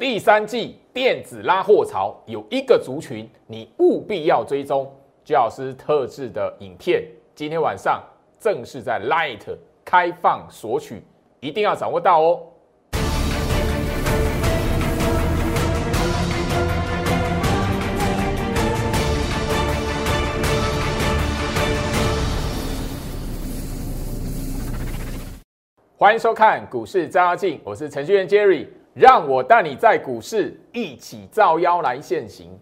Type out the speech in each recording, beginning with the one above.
第三季电子拉货潮有一个族群，你务必要追踪。居老师特制的影片，今天晚上正式在 Light 开放索取，一定要掌握到哦。欢迎收看股市照妖镜，我是程序员 Jerry，让我带你在股市一起造妖来现行。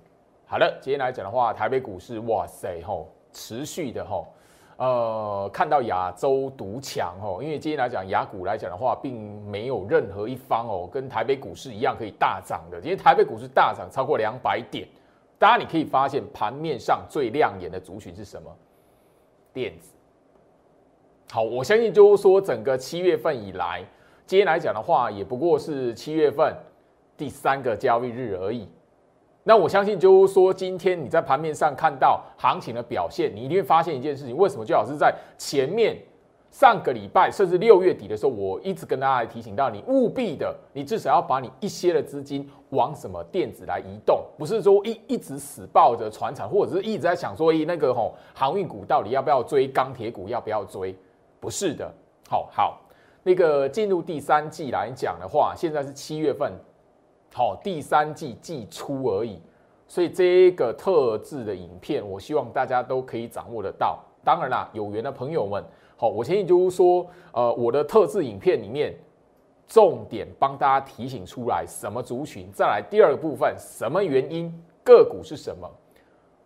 好了，今天来讲的话，台北股市哇塞吼，持续的吼，呃，看到亚洲独强吼，因为今天来讲亚股来讲的话，并没有任何一方哦跟台北股市一样可以大涨的，今天台北股市大涨超过两百点，大家你可以发现盘面上最亮眼的族群是什么？电子。好，我相信就是说，整个七月份以来，今天来讲的话，也不过是七月份第三个交易日而已。那我相信就是说，今天你在盘面上看到行情的表现，你一定会发现一件事情：为什么？就老是在前面上个礼拜，甚至六月底的时候，我一直跟大家提醒到你，务必的，你至少要把你一些的资金往什么电子来移动，不是说一一直死抱着船厂，或者是一直在想说，咦，那个吼航运股到底要不要追，钢铁股要不要追？不是的，好好，那个进入第三季来讲的话，现在是七月份，好，第三季季初而已，所以这个特制的影片，我希望大家都可以掌握得到。当然啦，有缘的朋友们，好，我建议就是说，呃，我的特制影片里面，重点帮大家提醒出来什么族群，再来第二个部分，什么原因，个股是什么，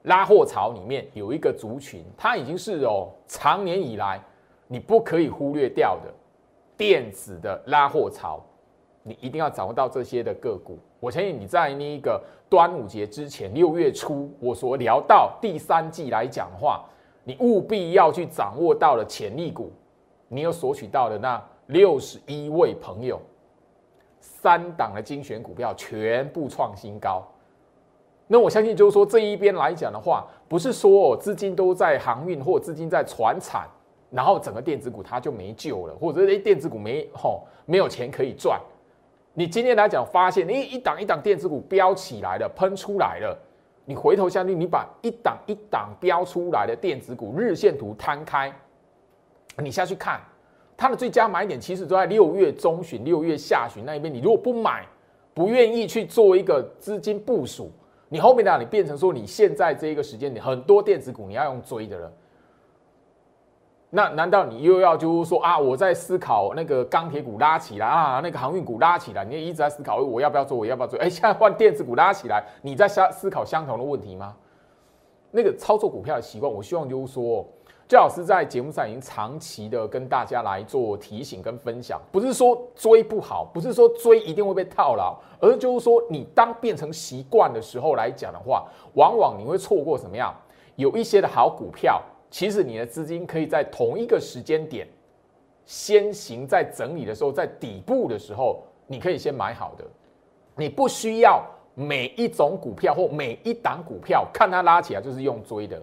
拉货潮里面有一个族群，它已经是哦，长年以来。你不可以忽略掉的电子的拉货潮，你一定要掌握到这些的个股。我相信你在那个端午节之前，六月初我所聊到第三季来讲的话，你务必要去掌握到的潜力股，你有索取到的那六十一位朋友，三档的精选股票全部创新高。那我相信就是说这一边来讲的话，不是说资金都在航运或资金在船产。然后整个电子股它就没救了，或者诶电子股没吼没有钱可以赚。你今天来讲发现，你一档一档电子股飙起来了，喷出来了。你回头相去，你把一档一档飙出来的电子股日线图摊开，你下去看，它的最佳买点其实都在六月中旬、六月下旬那一边。你如果不买，不愿意去做一个资金部署，你后面呢，你变成说你现在这一个时间点，很多电子股你要用追的了。那难道你又要就是说啊？我在思考那个钢铁股拉起来啊，那个航运股拉起来，你一直在思考我要不要做，我要不要做？哎，现在换电子股拉起来，你在思思考相同的问题吗？那个操作股票的习惯，我希望就是说，最老师在节目上已经长期的跟大家来做提醒跟分享，不是说追不好，不是说追一定会被套牢，而就是说你当变成习惯的时候来讲的话，往往你会错过什么样？有一些的好股票。其实你的资金可以在同一个时间点，先行在整理的时候，在底部的时候，你可以先买好的。你不需要每一种股票或每一档股票看它拉起来就是用追的，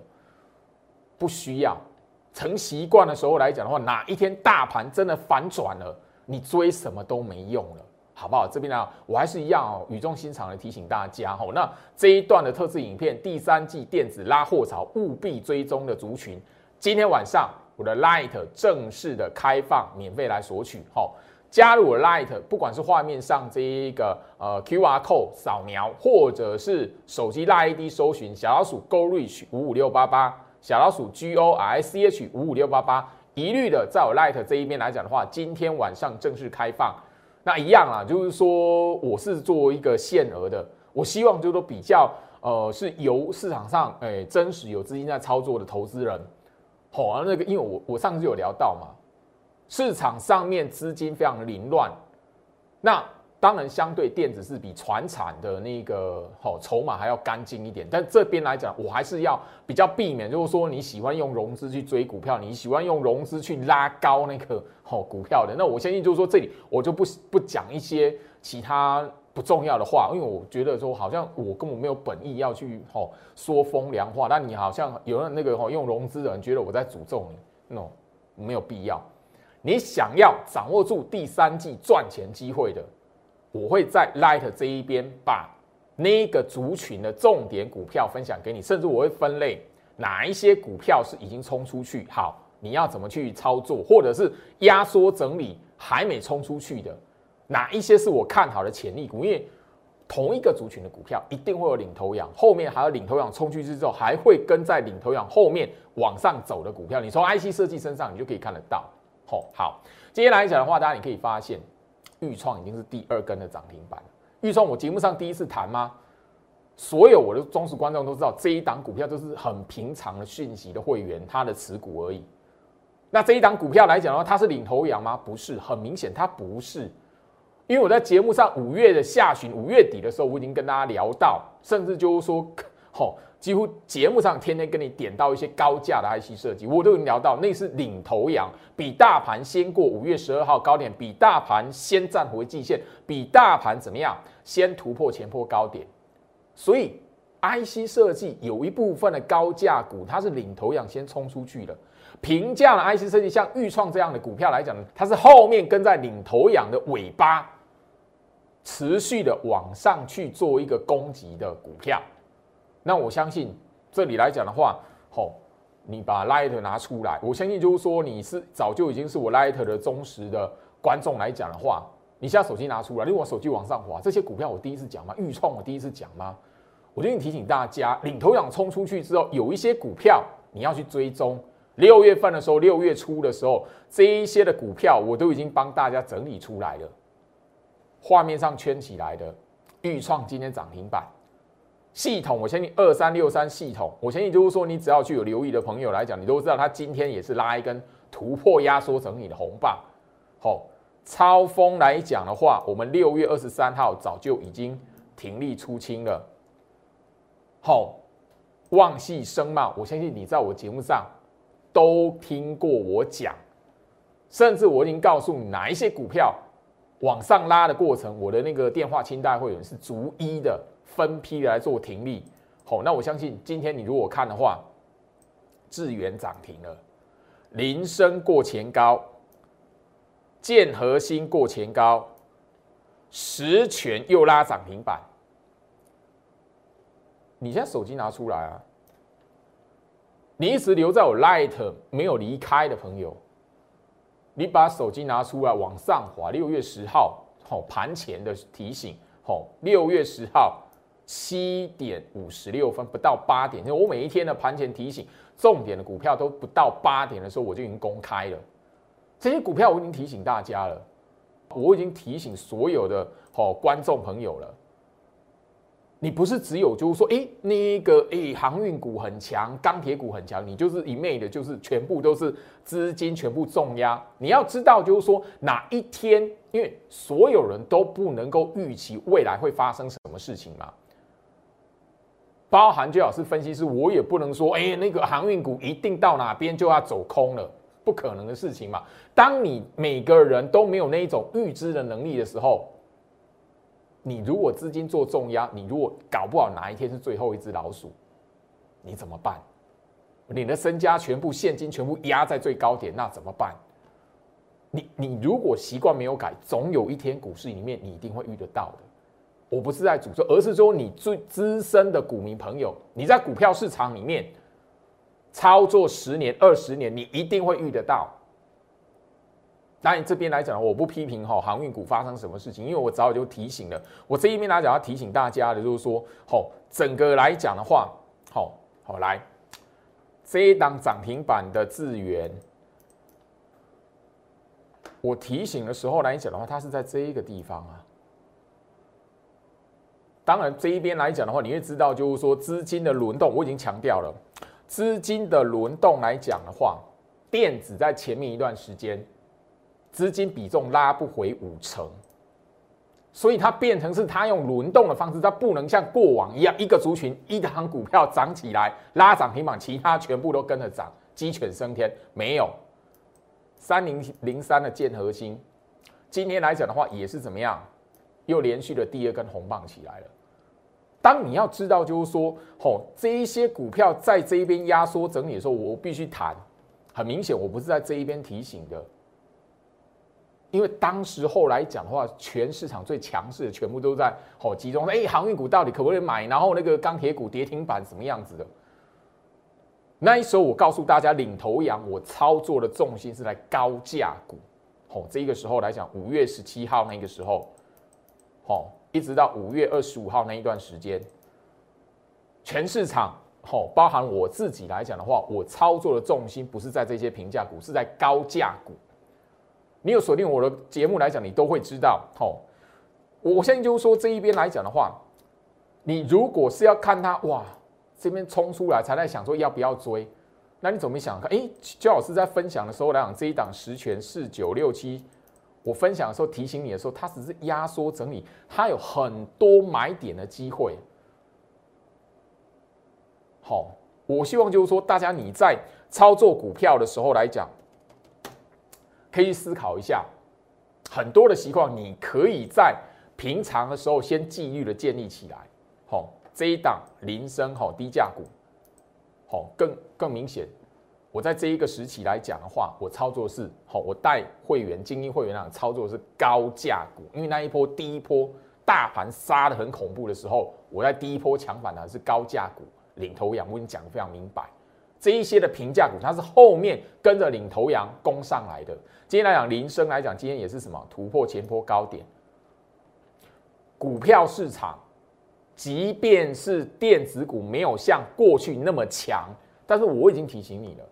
不需要。成习惯的时候来讲的话，哪一天大盘真的反转了，你追什么都没用了。好不好？这边呢，我还是一样哦，语重心长的提醒大家哦。那这一段的特制影片，第三季电子拉货潮务必追踪的族群，今天晚上我的 Light 正式的开放，免费来索取。好，加入我的 Light，不管是画面上这一个呃 QR code 扫描，或者是手机拉 ID 搜寻小老鼠 Go Reach 五五六八八，小老鼠 G O R C H 五五六八八，一律的在我 Light 这一边来讲的话，今天晚上正式开放。那一样啊，就是说我是做一个限额的，我希望就是说比较呃是由市场上哎真实有资金在操作的投资人，好啊那个，因为我我上次有聊到嘛，市场上面资金非常凌乱，那。当然，相对电子是比船产的那个好筹码还要干净一点，但这边来讲，我还是要比较避免，就是说你喜欢用融资去追股票，你喜欢用融资去拉高那个好股票的，那我相信就是说这里我就不不讲一些其他不重要的话，因为我觉得说好像我根本没有本意要去吼说风凉话，但你好像有人那个吼用融资的人觉得我在诅咒你，no 没有必要，你想要掌握住第三季赚钱机会的。我会在 Light 这一边把那个族群的重点股票分享给你，甚至我会分类哪一些股票是已经冲出去，好，你要怎么去操作，或者是压缩整理还没冲出去的，哪一些是我看好的潜力股，因为。同一个族群的股票一定会有领头羊，后面还有领头羊冲出去之后，还会跟在领头羊后面往上走的股票。你从 IC 设计身上，你就可以看得到。吼，好，接下来讲的话，大家你可以发现，豫创已经是第二根的涨停板了。豫创我节目上第一次谈吗？所有我的忠实观众都知道，这一档股票就是很平常的讯息的会员他的持股而已。那这一档股票来讲的话，它是领头羊吗？不是，很明显它不是。因为我在节目上五月的下旬、五月底的时候，我已经跟大家聊到，甚至就是说，吼，几乎节目上天天跟你点到一些高价的 IC 设计，我都已经聊到，那是领头羊，比大盘先过五月十二号高点，比大盘先站回季线，比大盘怎么样，先突破前破高点。所以 IC 设计有一部分的高价股，它是领头羊先冲出去的。平价的 IC 设计，像豫创这样的股票来讲呢，它是后面跟在领头羊的尾巴。持续的往上去做一个攻击的股票，那我相信这里来讲的话，吼，你把 Light 拿出来，我相信就是说你是早就已经是我 Light 的忠实的观众来讲的话，你现在手机拿出来，因为我手机往上滑，这些股票我第一次讲吗？预创我第一次讲吗？我就提醒大家，领头羊冲出去之后，有一些股票你要去追踪。六月份的时候，六月初的时候，这一些的股票我都已经帮大家整理出来了。画面上圈起来的豫创今天涨停板，系统我相信二三六三系统，我相信就是说你只要去有留意的朋友来讲，你都知道它今天也是拉一根突破压缩整理的红棒。好，超风来讲的话，我们六月二十三号早就已经停利出清了。好，旺系声貌，我相信你在我节目上都听过我讲，甚至我已经告诉你哪一些股票。往上拉的过程，我的那个电话清单会员是逐一的分批来做停利。好，那我相信今天你如果看的话，智源涨停了，林升过前高，建核心过前高，实权又拉涨停板。你现在手机拿出来啊！你一直留在我 Light 没有离开的朋友。你把手机拿出来往上滑，六月十号，好盘前的提醒，好，六月十号七点五十六分不到八点，我每一天的盘前提醒，重点的股票都不到八点的时候我就已经公开了，这些股票我已经提醒大家了，我已经提醒所有的好观众朋友了。你不是只有就是说，哎，那个哎，航运股很强，钢铁股很强，你就是一昧的，就是全部都是资金全部重压。你要知道，就是说哪一天，因为所有人都不能够预期未来会发生什么事情嘛。包含最好是分析师，我也不能说，哎，那个航运股一定到哪边就要走空了，不可能的事情嘛。当你每个人都没有那一种预知的能力的时候。你如果资金做重压，你如果搞不好哪一天是最后一只老鼠，你怎么办？你的身家全部现金全部压在最高点，那怎么办？你你如果习惯没有改，总有一天股市里面你一定会遇得到的。我不是在诅咒，而是说你最资深的股民朋友，你在股票市场里面操作十年、二十年，你一定会遇得到。当然，这边来讲，我不批评哈航运股发生什么事情，因为我早就提醒了。我这一边来讲，要提醒大家的，就是说，好，整个来讲的话，好好来，这一档涨停板的资源，我提醒的时候来讲的话，它是在这一个地方啊。当然，这一边来讲的话，你会知道，就是说资金的轮动，我已经强调了，资金的轮动来讲的话，电子在前面一段时间。资金比重拉不回五成，所以它变成是它用轮动的方式，它不能像过往一样，一个族群一档股票涨起来拉涨停板，其他全部都跟着涨，鸡犬升天。没有三零零三的建核心，今天来讲的话也是怎么样，又连续的第二根红棒起来了。当你要知道，就是说，吼这一些股票在这一边压缩整理的时候，我必须谈。很明显，我不是在这一边提醒的。因为当时候来讲的话，全市场最强势的全部都在哦集中。哎，航运股到底可不可以买？然后那个钢铁股跌停板什么样子的？那一时候我告诉大家，领头羊我操作的重心是在高价股。哦，这个时候来讲，五月十七号那个时候，哦，一直到五月二十五号那一段时间，全市场哦，包含我自己来讲的话，我操作的重心不是在这些平价股，是在高价股。你有锁定我的节目来讲，你都会知道。吼，我现在就是说这一边来讲的话，你如果是要看它哇，这边冲出来才在想说要不要追，那你怎么想看？哎，焦老师在分享的时候来讲，这一档十全四九六七，我分享的时候提醒你的时候，它只是压缩整理，它有很多买点的机会。好，我希望就是说大家你在操作股票的时候来讲。可以思考一下，很多的习惯，你可以在平常的时候先纪律的建立起来。好，这一档铃声好低价股，好更更明显。我在这一个时期来讲的话，我操作是好，我带会员精英会员那操作是高价股，因为那一波第一波大盘杀的很恐怖的时候，我在第一波抢反的是高价股领头羊，我跟你讲的非常明白。这一些的平价股，它是后面跟着领头羊攻上来的。今天来讲，林升来讲，今天也是什么突破前波高点。股票市场，即便是电子股没有像过去那么强，但是我已经提醒你了，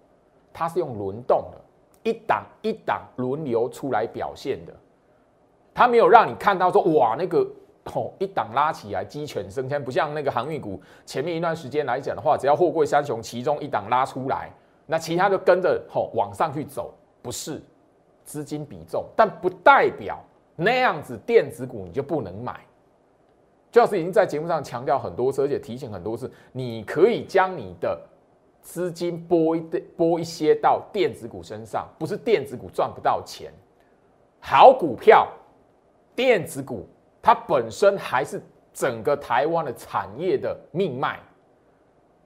它是用轮动的，一档一档轮流出来表现的，它没有让你看到说哇那个。哦，一档拉起来鸡犬升天，不像那个航运股前面一段时间来讲的话，只要货柜三雄其中一档拉出来，那其他就跟着吼往上去走，不是资金比重，但不代表那样子电子股你就不能买。就是已经在节目上强调很多次，而且提醒很多次，你可以将你的资金拨一拨一些到电子股身上，不是电子股赚不到钱，好股票，电子股。它本身还是整个台湾的产业的命脉，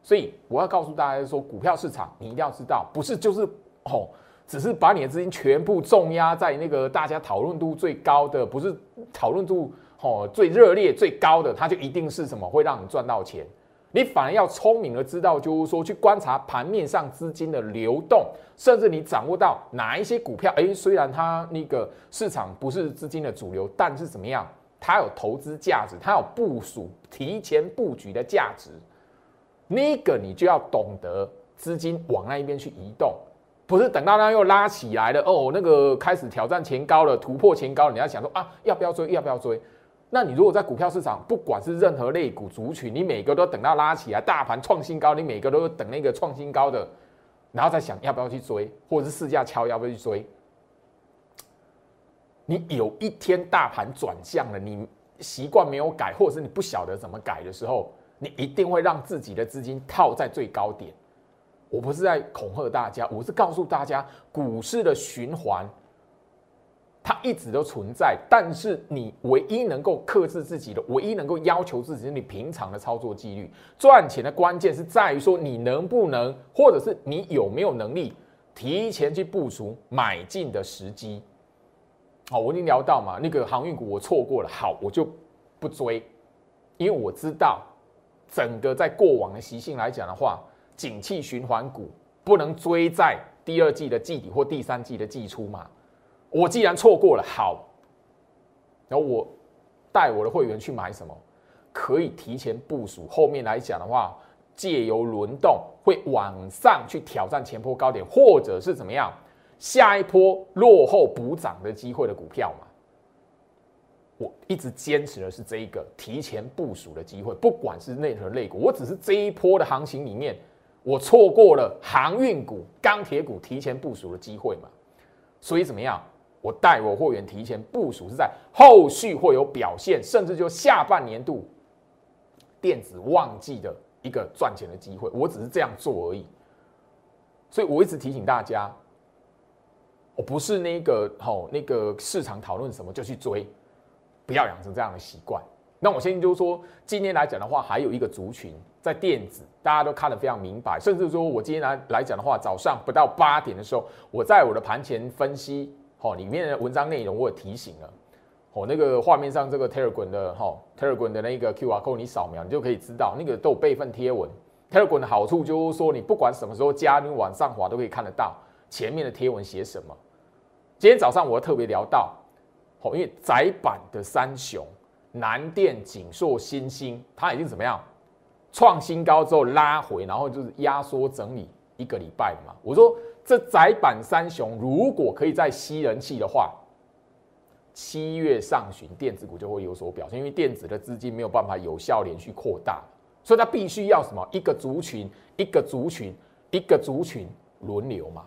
所以我要告诉大家说，股票市场你一定要知道，不是就是哦，只是把你的资金全部重压在那个大家讨论度最高的，不是讨论度哦最热烈最高的，它就一定是什么会让你赚到钱。你反而要聪明的知道，就是说去观察盘面上资金的流动，甚至你掌握到哪一些股票，哎，虽然它那个市场不是资金的主流，但是怎么样？它有投资价值，它有部署、提前布局的价值。那个你就要懂得资金往那一边去移动，不是等到它又拉起来了哦，那个开始挑战前高了，突破前高了，你要想说啊，要不要追？要不要追？那你如果在股票市场，不管是任何类股族群，你每个都等到拉起来，大盘创新高，你每个都等那个创新高的，然后再想要不要去追，或者是市价敲要不要去追？你有一天大盘转向了，你习惯没有改，或者是你不晓得怎么改的时候，你一定会让自己的资金套在最高点。我不是在恐吓大家，我是告诉大家，股市的循环它一直都存在，但是你唯一能够克制自己的，唯一能够要求自己是你平常的操作纪律。赚钱的关键是在于说你能不能，或者是你有没有能力提前去部署买进的时机。好，我已经聊到嘛，那个航运股我错过了，好，我就不追，因为我知道整个在过往的习性来讲的话，景气循环股不能追在第二季的季底或第三季的季初嘛。我既然错过了，好，然后我带我的会员去买什么，可以提前部署，后面来讲的话，借由轮动会往上去挑战前坡高点，或者是怎么样？下一波落后补涨的机会的股票嘛，我一直坚持的是这一个提前部署的机会，不管是内核类股，我只是这一波的行情里面，我错过了航运股、钢铁股提前部署的机会嘛，所以怎么样？我带我货源提前部署是在后续会有表现，甚至就下半年度电子旺季的一个赚钱的机会，我只是这样做而已。所以我一直提醒大家。我不是那个吼，那个市场讨论什么就去追，不要养成这样的习惯。那我现在就是说，今天来讲的话，还有一个族群在电子，大家都看得非常明白。甚至说我今天来来讲的话，早上不到八点的时候，我在我的盘前分析，好，里面的文章内容我也提醒了。哦，那个画面上这个 Telegram 的哈 Telegram 的那个 QR code 你扫描，你就可以知道那个都有备份贴文。Telegram 的好处就是说，你不管什么时候加，你往上滑都可以看得到前面的贴文写什么。今天早上我特别聊到，哦，因为窄板的三雄南电、景硕、新兴，它已经怎么样创新高之后拉回，然后就是压缩整理一个礼拜嘛。我说这窄板三雄如果可以再吸人气的话。七月上旬，电子股就会有所表现，因为电子的资金没有办法有效连续扩大，所以它必须要什么？一个族群，一个族群，一个族群轮流嘛。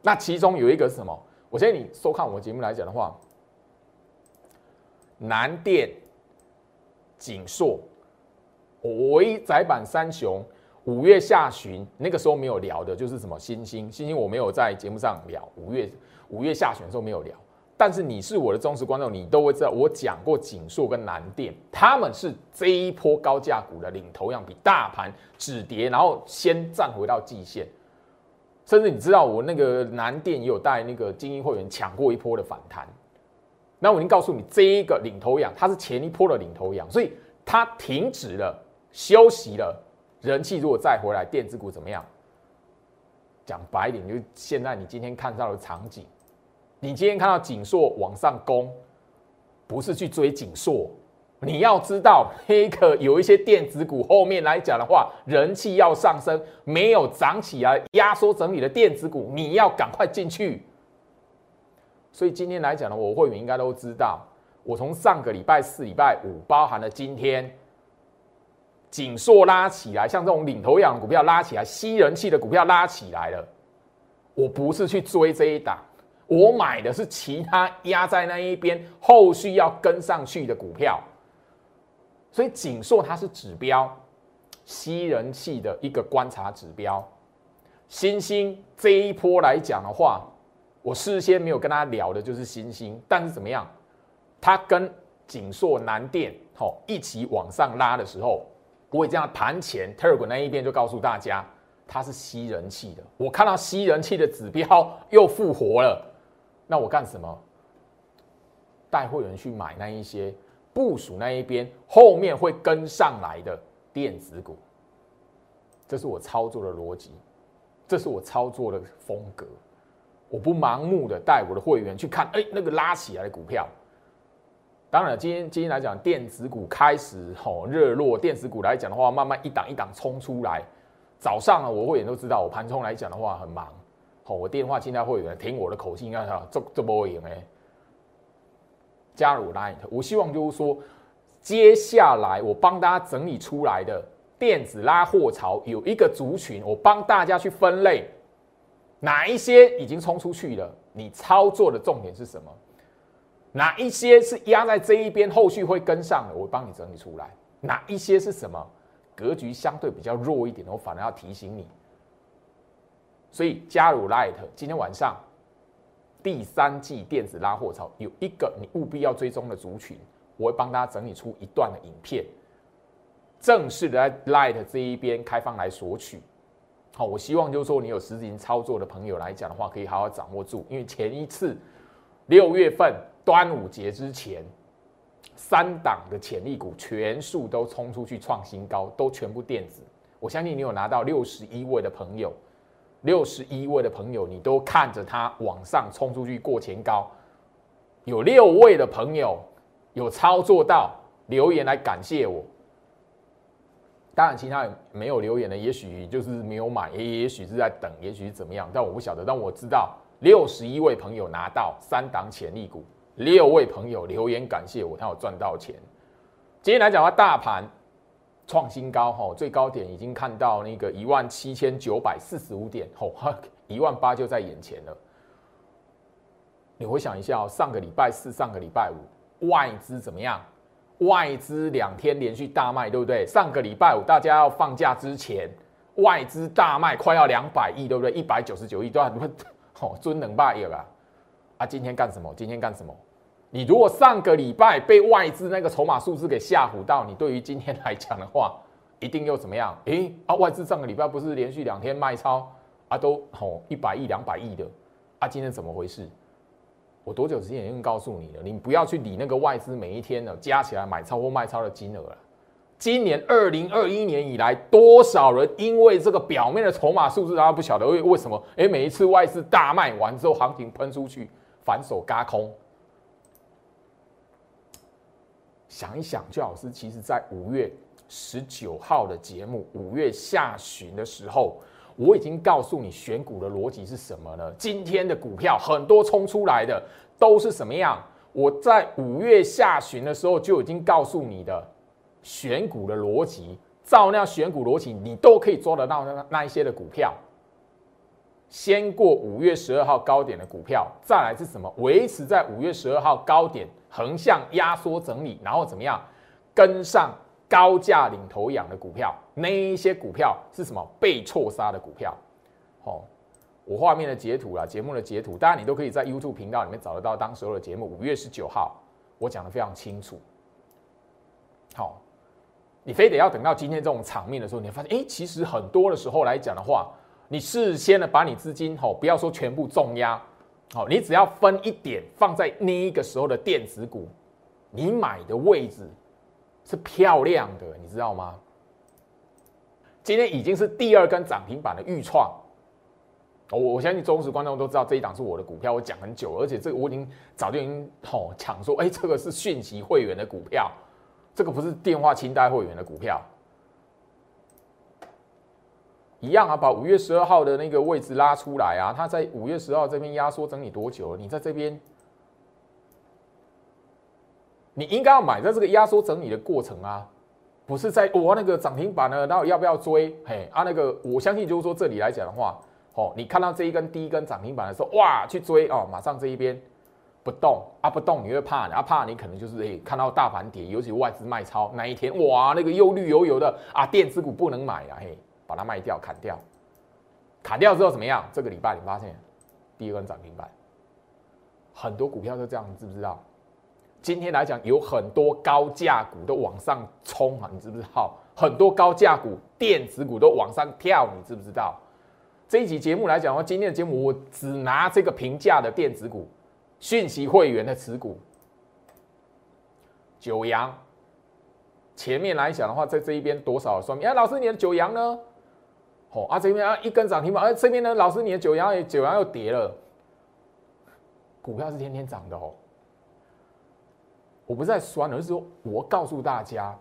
那其中有一个是什么？我相信你收看我节目来讲的话，南电、景硕，我一窄板三雄，五月下旬那个时候没有聊的，就是什么新星，新星我没有在节目上聊，五月五月下旬的时候没有聊。但是你是我的忠实观众，你都会知道我讲过锦硕跟南电，他们是这一波高价股的领头羊，比大盘止跌，然后先站回到季线，甚至你知道我那个南电也有带那个精英会员抢过一波的反弹。那我已经告诉你，这一个领头羊，它是前一波的领头羊，所以它停止了休息了，人气如果再回来，电子股怎么样？讲白一点，就现在你今天看到的场景。你今天看到锦硕往上攻，不是去追锦硕，你要知道，黑客有一些电子股后面来讲的话，人气要上升，没有涨起来，压缩整理的电子股，你要赶快进去。所以今天来讲呢，我会员应该都知道，我从上个礼拜四、礼拜五，包含了今天，锦硕拉起来，像这种领头羊股票拉起来，吸人气的股票拉起来了，我不是去追这一档。我买的是其他压在那一边，后续要跟上去的股票，所以锦硕它是指标，吸人气的一个观察指标。新兴这一波来讲的话，我事先没有跟他聊的就是新兴，但是怎么样，它跟锦硕、南电吼一起往上拉的时候，我这样盘前 Telegram 那一边就告诉大家，它是吸人气的。我看到吸人气的指标又复活了。那我干什么？带会员去买那一些部署那一边后面会跟上来的电子股，这是我操作的逻辑，这是我操作的风格。我不盲目的带我的会员去看，哎，那个拉起来的股票。当然，今天今天来讲，电子股开始吼热络，电子股来讲的话，慢慢一档一档冲出来。早上啊，我会员都知道，我盘中来讲的话很忙。好，我电话现在会员听我的口气，应该哈，这这波赢哎。加入 Line，我希望就是说，接下来我帮大家整理出来的电子拉货潮有一个族群，我帮大家去分类，哪一些已经冲出去了？你操作的重点是什么？哪一些是压在这一边，后续会跟上的？我帮你整理出来。哪一些是什么？格局相对比较弱一点的，我反而要提醒你。所以加入 Light，今天晚上第三季电子拉货潮有一个你务必要追踪的族群，我会帮大家整理出一段的影片，正式的在 Light 这一边开放来索取。好，我希望就是说你有实际操作的朋友来讲的话，可以好好掌握住，因为前一次六月份端午节之前，三档的潜力股全数都冲出去创新高，都全部电子。我相信你有拿到六十一位的朋友。六十一位的朋友，你都看着它往上冲出去过前高，有六位的朋友有操作到留言来感谢我。当然，其他人没有留言的，也许就是没有买，也也许是在等，也许是怎么样，但我不晓得。但我知道六十一位朋友拿到三档潜力股，六位朋友留言感谢我，他有赚到钱。今天来讲的话，大盘。创新高哈，最高点已经看到那个一万七千九百四十五点，吼，一万八就在眼前了。你回想一下，上个礼拜四、上个礼拜五，外资怎么样？外资两天连续大卖，对不对？上个礼拜五大家要放假之前，外资大卖快要两百亿，对不对？一百九十九亿都要，吼，尊能霸业了。啊，今天干什么？今天干什么？你如果上个礼拜被外资那个筹码数字给吓唬到，你对于今天来讲的话，一定又怎么样？诶，啊，外资上个礼拜不是连续两天卖超啊，都吼一百亿、两百亿的啊，今天怎么回事？我多久之前已经告诉你了，你不要去理那个外资每一天呢加起来买超或卖超的金额了。今年二零二一年以来，多少人因为这个表面的筹码数字，大家不晓得为为什么？哎，每一次外资大卖完之后，行情喷出去，反手嘎空。想一想，就老师其实在五月十九号的节目，五月下旬的时候，我已经告诉你选股的逻辑是什么呢？今天的股票很多冲出来的都是什么样？我在五月下旬的时候就已经告诉你的。选股的逻辑，照那样选股逻辑，你都可以抓得到那那一些的股票。先过五月十二号高点的股票，再来是什么？维持在五月十二号高点横向压缩整理，然后怎么样跟上高价领头羊的股票？那一些股票是什么？被错杀的股票。好，我画面的截图啦，节目的截图，当然你都可以在 YouTube 频道里面找得到。当时候的节目，五月十九号，我讲的非常清楚。好。你非得要等到今天这种场面的时候，你会发现，哎，其实很多的时候来讲的话，你事先的把你资金，吼，不要说全部重压，好，你只要分一点放在那一个时候的电子股，你买的位置是漂亮的，你知道吗？今天已经是第二根涨停板的预创，我我相信忠实观众都知道这一档是我的股票，我讲很久，而且这个我已经早就已经吼抢说，哎，这个是讯息会员的股票。这个不是电话清单会员的股票，一样啊，把五月十二号的那个位置拉出来啊，它在五月十二号这边压缩整理多久了？你在这边，你应该要买在这个压缩整理的过程啊，不是在我那个涨停板呢，然后要不要追？嘿啊，那个我相信就是说这里来讲的话，哦，你看到这一根第一根涨停板的时候，哇，去追哦，马上这一边。不动啊，不动，你会怕，啊怕你可能就是诶，看到大盘跌，尤其外资卖超那一天，哇，那个又绿油油的啊，电子股不能买啊，嘿，把它卖掉，砍掉，砍掉之后怎么样？这个礼拜你发现第一根涨停板，很多股票都这样，你知不知道？今天来讲，有很多高价股都往上冲啊，你知不知道？很多高价股、电子股都往上跳，你知不知道？这一集节目来讲的话，今天的节目我只拿这个平价的电子股。讯息会员的持股，九阳，前面来讲的话，在这一边多少说明？哎，老师你的九阳呢？哦啊，这边啊一根涨停板，哎，这边呢，老师你的九阳也九阳又跌了。股票是天天涨的哦，我不是在酸，而是说我告诉大家，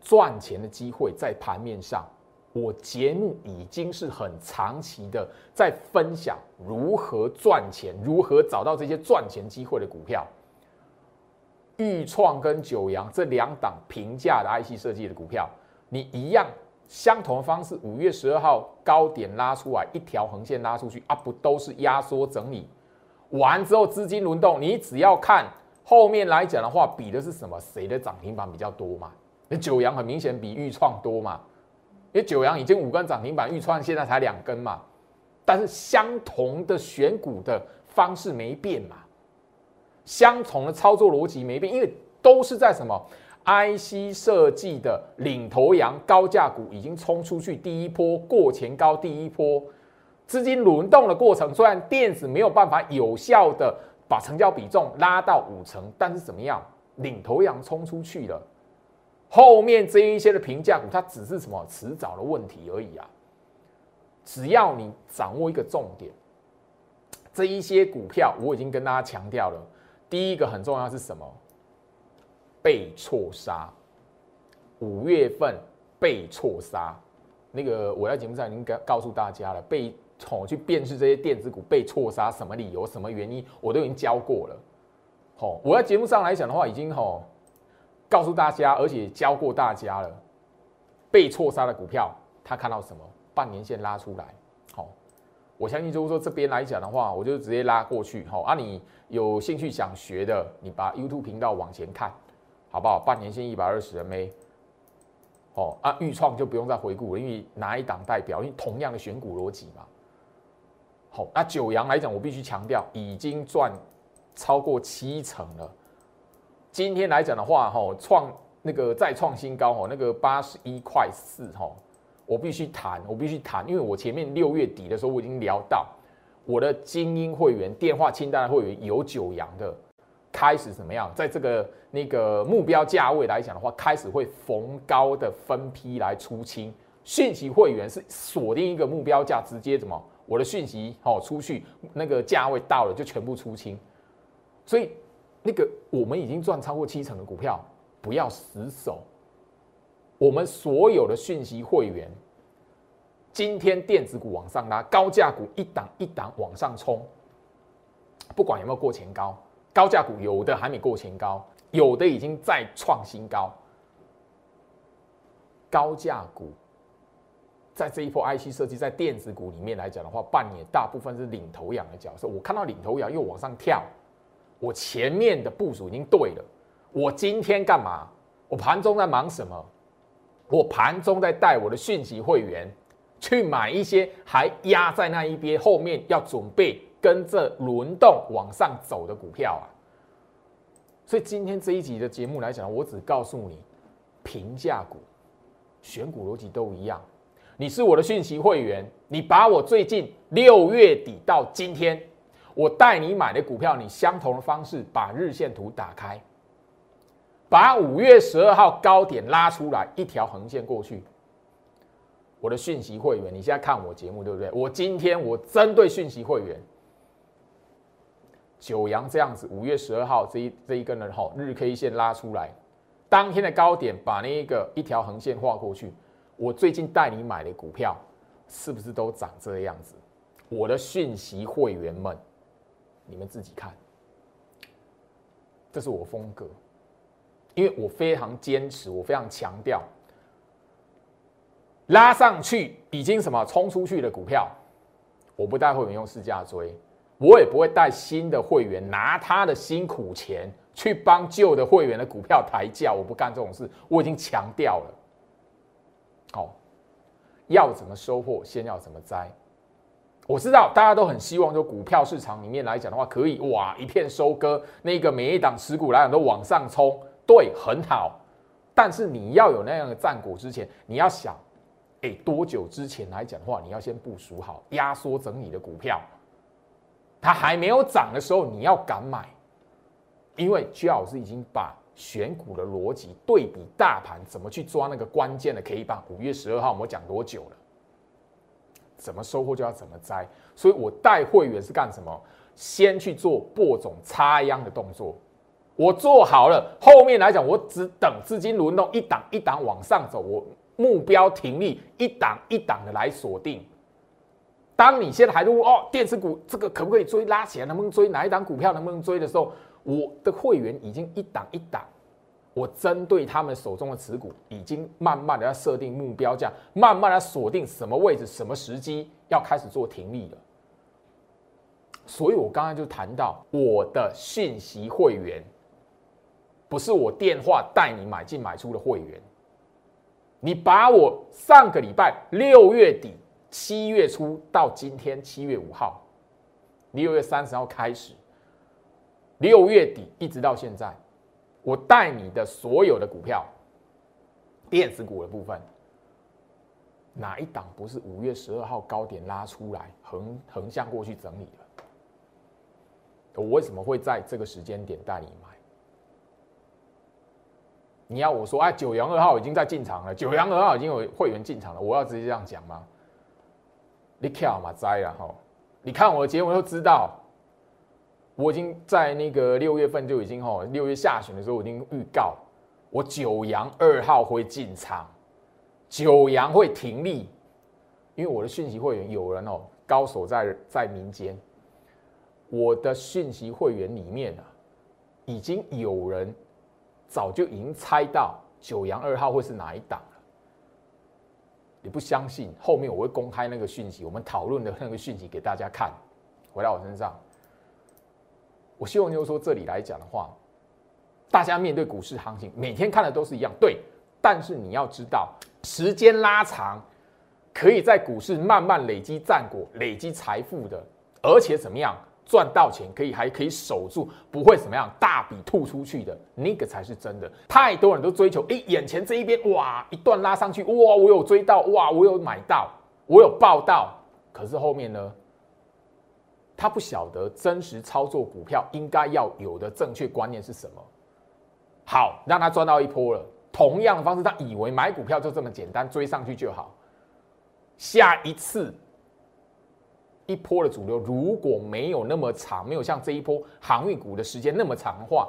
赚钱的机会在盘面上。我节目已经是很长期的在分享如何赚钱，如何找到这些赚钱机会的股票。豫创跟九阳这两档平价的 IC 设计的股票，你一样相同的方式，五月十二号高点拉出来，一条横线拉出去啊，不都是压缩整理完之后资金轮动？你只要看后面来讲的话，比的是什么？谁的涨停板比较多嘛？那九阳很明显比豫创多嘛？因为九阳已经五根涨停板，预创现在才两根嘛，但是相同的选股的方式没变嘛，相同的操作逻辑没变，因为都是在什么 IC 设计的领头羊高价股已经冲出去第一波过前高，第一波资金轮动的过程，虽然电子没有办法有效的把成交比重拉到五成，但是怎么样，领头羊冲出去了。后面这一些的评价股，它只是什么迟早的问题而已啊！只要你掌握一个重点，这一些股票我已经跟大家强调了。第一个很重要是什么？被错杀。五月份被错杀，那个我在节目上已经告告诉大家了，被哦去辨识这些电子股被错杀什么理由、什么原因，我都已经教过了。好，我在节目上来讲的话，已经吼。告诉大家，而且教过大家了，被错杀的股票，他看到什么？半年线拉出来，好，我相信就是说这边来讲的话，我就直接拉过去，好啊，你有兴趣想学的，你把 YouTube 频道往前看，好不好？半年线一百二十 MA，哦啊，预创就不用再回顾了，因为哪一档代表？因为同样的选股逻辑嘛。好，那九阳来讲，我必须强调，已经赚超过七成了。今天来讲的话，哈，创那个再创新高，哈，那个八十一块四，哈，我必须谈，我必须谈，因为我前面六月底的时候我已经聊到，我的精英会员电话清单的会员有九阳的，开始怎么样？在这个那个目标价位来讲的话，开始会逢高的分批来出清。讯息会员是锁定一个目标价，直接怎么？我的讯息哦出去，那个价位到了就全部出清。所以那个我们已经赚超过七成的股票，不要死守。我们所有的讯息会员，今天电子股往上拉，高价股一档一档往上冲，不管有没有过前高，高价股有的还没过前高，有的已经再创新高，高价股。在这一波 IC 设计，在电子股里面来讲的话，扮演大部分是领头羊的角色。我看到领头羊又往上跳，我前面的部署已经对了。我今天干嘛？我盘中在忙什么？我盘中在带我的讯息会员去买一些还压在那一边，后面要准备跟着轮动往上走的股票啊。所以今天这一集的节目来讲，我只告诉你，平价股选股逻辑都一样。你是我的讯息会员，你把我最近六月底到今天，我带你买的股票，你相同的方式把日线图打开，把五月十二号高点拉出来一条横线过去。我的讯息会员，你现在看我节目对不对？我今天我针对讯息会员，九阳这样子，五月十二号这一这一根的哈日 K 线拉出来，当天的高点把那一个一条横线画过去。我最近带你买的股票，是不是都长这样子？我的讯息会员们，你们自己看，这是我风格，因为我非常坚持，我非常强调，拉上去已经什么冲出去的股票，我不带会员用市价追，我也不会带新的会员拿他的辛苦钱去帮旧的会员的股票抬价，我不干这种事，我已经强调了。好，要怎么收获，先要怎么栽。我知道大家都很希望，就股票市场里面来讲的话，可以哇一片收割，那个每一档持股来讲都往上冲，对，很好。但是你要有那样的战果之前，你要想，哎，多久之前来讲的话，你要先部署好压缩整理的股票，它还没有涨的时候，你要敢买，因为居老师已经把。选股的逻辑对比大盘，怎么去抓那个关键的 K 棒？五月十二号我们讲多久了？怎么收获就要怎么摘，所以我带会员是干什么？先去做播种插秧的动作，我做好了，后面来讲我只等资金轮动，一档一档往上走，我目标停利，一档一档的来锁定。当你现在还问哦，电子股这个可不可以追？拉起来能不能追？哪一档股票能不能追的时候？我的会员已经一档一档，我针对他们手中的持股，已经慢慢的要设定目标价，慢慢的锁定什么位置、什么时机要开始做停利了。所以我刚刚就谈到我的信息会员，不是我电话带你买进买出的会员，你把我上个礼拜六月底、七月初到今天七月五号，六月三十号开始。六月底一直到现在，我带你的所有的股票，电子股的部分，哪一档不是五月十二号高点拉出来横横向过去整理的？我为什么会在这个时间点带你买？你要我说，哎，九阳二号已经在进场了，九阳二号已经有会员进场了，我要直接这样讲吗？你跳嘛栽了哈！你看我的节目就知道。我已经在那个六月份就已经哦，六月下旬的时候我已经预告，我九阳二号会进场，九阳会停利，因为我的讯息会员有人哦，高手在在民间，我的讯息会员里面啊，已经有人早就已经猜到九阳二号会是哪一档。你不相信？后面我会公开那个讯息，我们讨论的那个讯息给大家看，回到我身上。我希望就是说，这里来讲的话，大家面对股市行情，每天看的都是一样，对。但是你要知道，时间拉长，可以在股市慢慢累积战果、累积财富的，而且怎么样赚到钱，可以还可以守住，不会怎么样大笔吐出去的，那个才是真的。太多人都追求，哎，眼前这一边哇，一段拉上去，哇，我有追到，哇，我有买到，我有报到，可是后面呢？他不晓得真实操作股票应该要有的正确观念是什么。好，让他赚到一波了。同样的方式，他以为买股票就这么简单，追上去就好。下一次一波的主流如果没有那么长，没有像这一波航运股的时间那么长的话，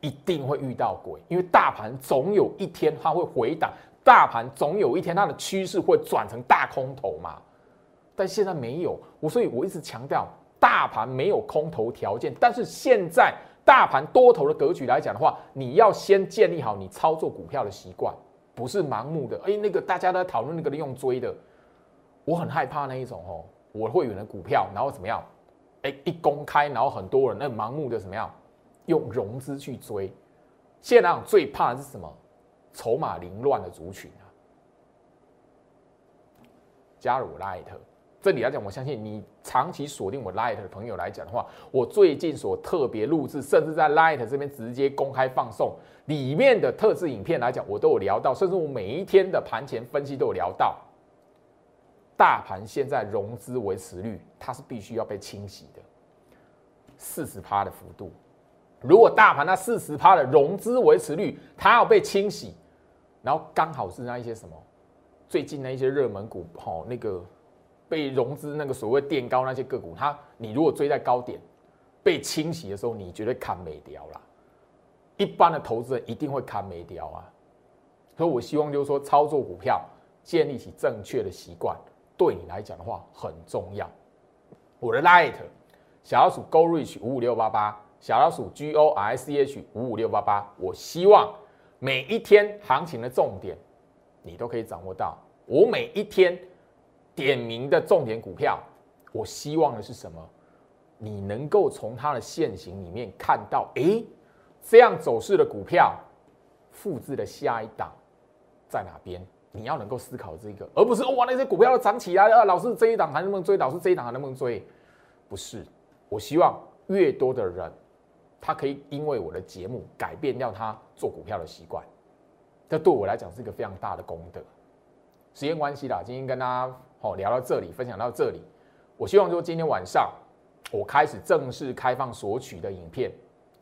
一定会遇到鬼。因为大盘总有一天它会回档，大盘总有一天它的趋势会转成大空头嘛。但现在没有，我所以我一直强调，大盘没有空头条件，但是现在。大盘多头的格局来讲的话，你要先建立好你操作股票的习惯，不是盲目的。哎，那个大家都在讨论那个用追的，我很害怕那一种哦。我会员的股票，然后怎么样？哎，一公开，然后很多人那盲目的怎么样？用融资去追。现在最怕的是什么？筹码凌乱的族群啊！加入 Light。这里来讲，我相信你长期锁定我 Light 的朋友来讲的话，我最近所特别录制，甚至在 Light 这边直接公开放送里面的特制影片来讲，我都有聊到，甚至我每一天的盘前分析都有聊到。大盘现在融资维持率，它是必须要被清洗的，四十趴的幅度。如果大盘那四十趴的融资维持率，它要被清洗，然后刚好是那一些什么，最近那一些热门股，好那个。被融资那个所谓垫高那些个股，它你如果追在高点被清洗的时候，你绝对砍没掉啦。一般的投资人一定会砍没掉啊。所以我希望就是说，操作股票建立起正确的习惯，对你来讲的话很重要。我的 light 小老鼠 go reach 五五六八八，小老鼠 g o r c h 五五六八八。我希望每一天行情的重点你都可以掌握到。我每一天。点名的重点股票，我希望的是什么？你能够从它的现形里面看到，哎，这样走势的股票，复制的下一档在哪边？你要能够思考这个，而不是哇那些股票都涨起来了，老师这一档还能不能追？老师这一档还能不能追？不是，我希望越多的人，他可以因为我的节目改变掉他做股票的习惯，这对我来讲是一个非常大的功德。时间关系啦，今天跟大家。好，聊到这里，分享到这里，我希望说今天晚上我开始正式开放索取的影片，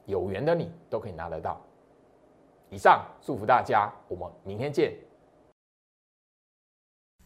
有缘的你都可以拿得到。以上祝福大家，我们明天见。